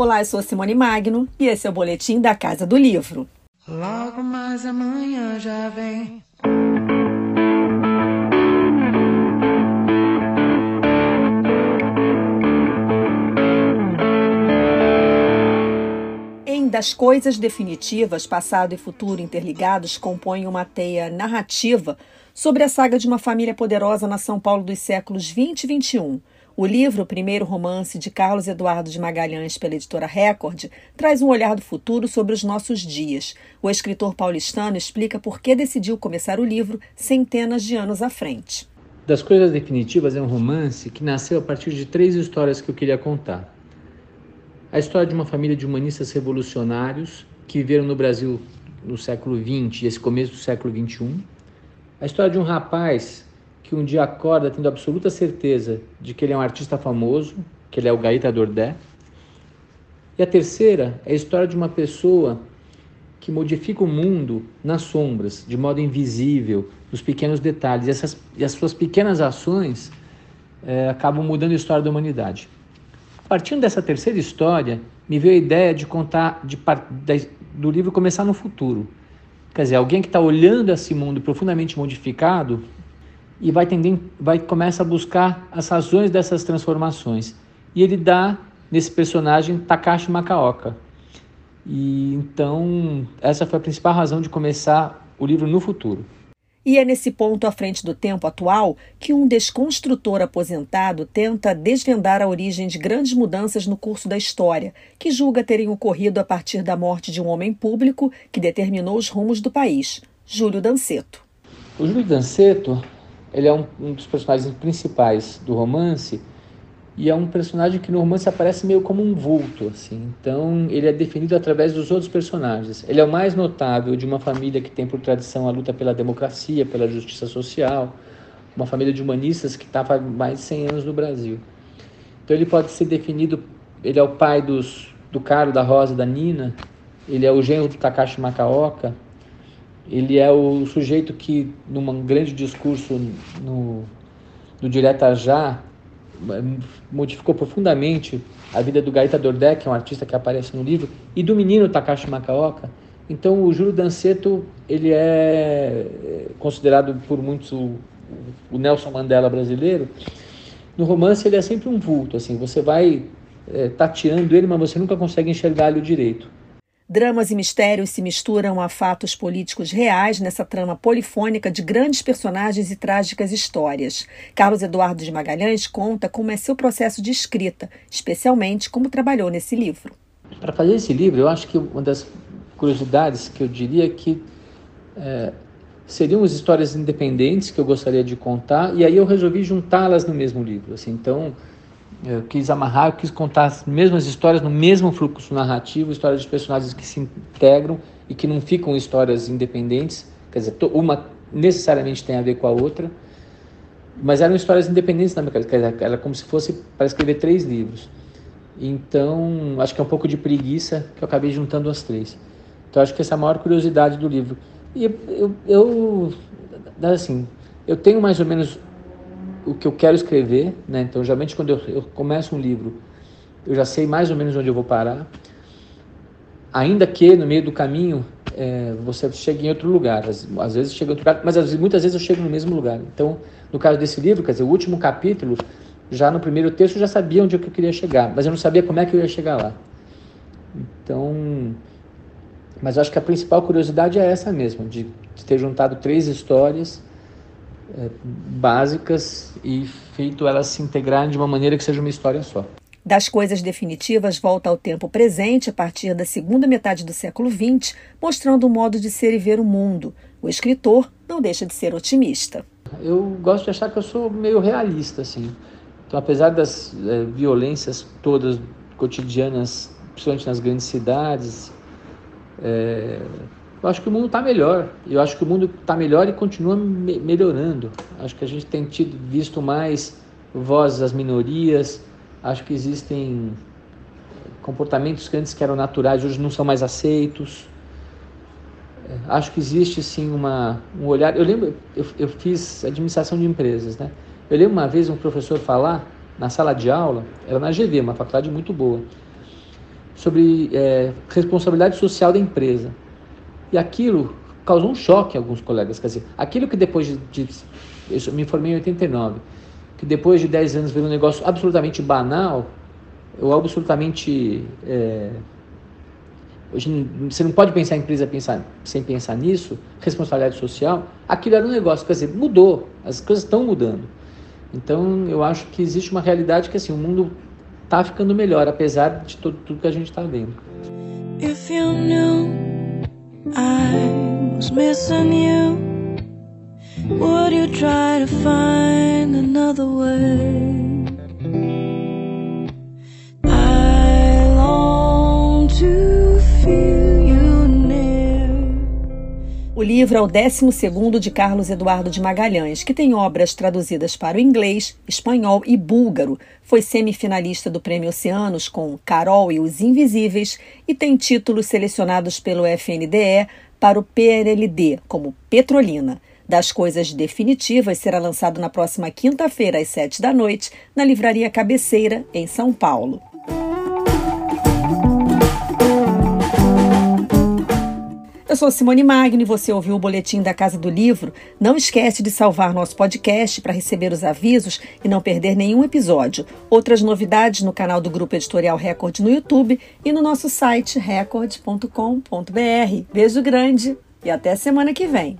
Olá, eu sou Simone Magno e esse é o Boletim da Casa do Livro. Logo mais amanhã já vem. Em Das Coisas Definitivas, passado e futuro interligados compõem uma teia narrativa sobre a saga de uma família poderosa na São Paulo dos séculos 20 e 21 o livro, o primeiro romance de Carlos Eduardo de Magalhães pela editora Record, traz um olhar do futuro sobre os nossos dias. O escritor paulistano explica por que decidiu começar o livro centenas de anos à frente. Das Coisas Definitivas é um romance que nasceu a partir de três histórias que eu queria contar. A história de uma família de humanistas revolucionários que viveram no Brasil no século XX e esse começo do século XXI. A história de um rapaz que um dia acorda tendo absoluta certeza de que ele é um artista famoso, que ele é o Gaita Dordé. E a terceira é a história de uma pessoa que modifica o mundo nas sombras, de modo invisível, nos pequenos detalhes. E, essas, e as suas pequenas ações é, acabam mudando a história da humanidade. Partindo dessa terceira história, me veio a ideia de contar, de, de, do livro começar no futuro. Quer dizer, alguém que está olhando esse mundo profundamente modificado e vai tendendo, vai começa a buscar as razões dessas transformações. E ele dá nesse personagem Takashi Makaoka. E então essa foi a principal razão de começar o livro no futuro. E é nesse ponto à frente do tempo atual que um desconstrutor aposentado tenta desvendar a origem de grandes mudanças no curso da história, que julga terem ocorrido a partir da morte de um homem público que determinou os rumos do país, Júlio Danceto. O Júlio Danceto ele é um, um, dos personagens principais do romance e é um personagem que no romance aparece meio como um vulto, assim. Então ele é definido através dos outros personagens. Ele é o mais notável de uma família que tem por tradição a luta pela democracia, pela justiça social, uma família de humanistas que estava há mais de 100 anos no Brasil. Então ele pode ser definido, ele é o pai dos, do Caro, da Rosa, da Nina, ele é o genro do Takashi Makaoka, ele é o sujeito que, num grande discurso no, no Direta Já, modificou profundamente a vida do Gaeta Dordé, que é um artista que aparece no livro, e do menino Takashi Makaoka. Então, o Júlio Danceto, ele é considerado por muitos o, Nelson Mandela brasileiro. No romance, ele é sempre um vulto, assim, você vai é, tateando ele, mas você nunca consegue enxergar-lhe o direito. Dramas e mistérios se misturam a fatos políticos reais nessa trama polifônica de grandes personagens e trágicas histórias. Carlos Eduardo de Magalhães conta como é seu processo de escrita, especialmente como trabalhou nesse livro. Para fazer esse livro, eu acho que uma das curiosidades que eu diria é que é, seriam as histórias independentes que eu gostaria de contar, e aí eu resolvi juntá-las no mesmo livro. Assim, então, eu quis amarrar, eu quis contar as mesmas histórias no mesmo fluxo narrativo, histórias de personagens que se integram e que não ficam histórias independentes, quer dizer, uma necessariamente tem a ver com a outra, mas eram histórias independentes na minha cabeça, era como se fosse para escrever três livros. Então, acho que é um pouco de preguiça que eu acabei juntando as três. Então, acho que essa é a maior curiosidade do livro. E eu, eu, assim, eu tenho mais ou menos o que eu quero escrever, né? Então, geralmente quando eu, eu começo um livro, eu já sei mais ou menos onde eu vou parar. Ainda que no meio do caminho é, você chegue em outro lugar, às, às vezes chega em outro lugar, mas às, muitas vezes eu chego no mesmo lugar. Então, no caso desse livro, quer dizer, o último capítulo, já no primeiro texto eu já sabia onde eu queria chegar, mas eu não sabia como é que eu ia chegar lá. Então, mas eu acho que a principal curiosidade é essa mesmo, de, de ter juntado três histórias é, básicas e feito elas se integrarem de uma maneira que seja uma história só. Das coisas definitivas volta ao tempo presente a partir da segunda metade do século XX, mostrando um modo de ser e ver o mundo. O escritor não deixa de ser otimista. Eu gosto de achar que eu sou meio realista, assim. Então, apesar das é, violências todas cotidianas, principalmente nas grandes cidades, é, eu acho que o mundo está melhor. Eu acho que o mundo está melhor e continua me melhorando. Acho que a gente tem tido, visto mais vozes das minorias. Acho que existem comportamentos que antes que eram naturais hoje não são mais aceitos. É, acho que existe sim uma, um olhar. Eu lembro, eu, eu fiz administração de empresas, né? Eu lembro uma vez um professor falar na sala de aula, era na GV, uma faculdade muito boa sobre é, responsabilidade social da empresa. E aquilo causou um choque em alguns colegas. Quer dizer, aquilo que depois de. de eu me formei em 89, que depois de 10 anos virou um negócio absolutamente banal, ou absolutamente. É, hoje você não pode pensar em empresa pensar, sem pensar nisso, responsabilidade social. Aquilo era um negócio, quer dizer, mudou, as coisas estão mudando. Então eu acho que existe uma realidade que assim, o mundo está ficando melhor, apesar de tudo, tudo que a gente está vendo. If you knew I was missing you, would you try to find another way? Livro é o 12 de Carlos Eduardo de Magalhães, que tem obras traduzidas para o inglês, espanhol e búlgaro. Foi semifinalista do Prêmio Oceanos com Carol e os Invisíveis e tem títulos selecionados pelo FNDE para o PNLD, como Petrolina. Das Coisas Definitivas será lançado na próxima quinta-feira, às sete da noite, na Livraria Cabeceira, em São Paulo. Sou Simone Magno e você ouviu o boletim da Casa do Livro. Não esquece de salvar nosso podcast para receber os avisos e não perder nenhum episódio. Outras novidades no canal do Grupo Editorial Record no YouTube e no nosso site record.com.br. Beijo grande e até semana que vem.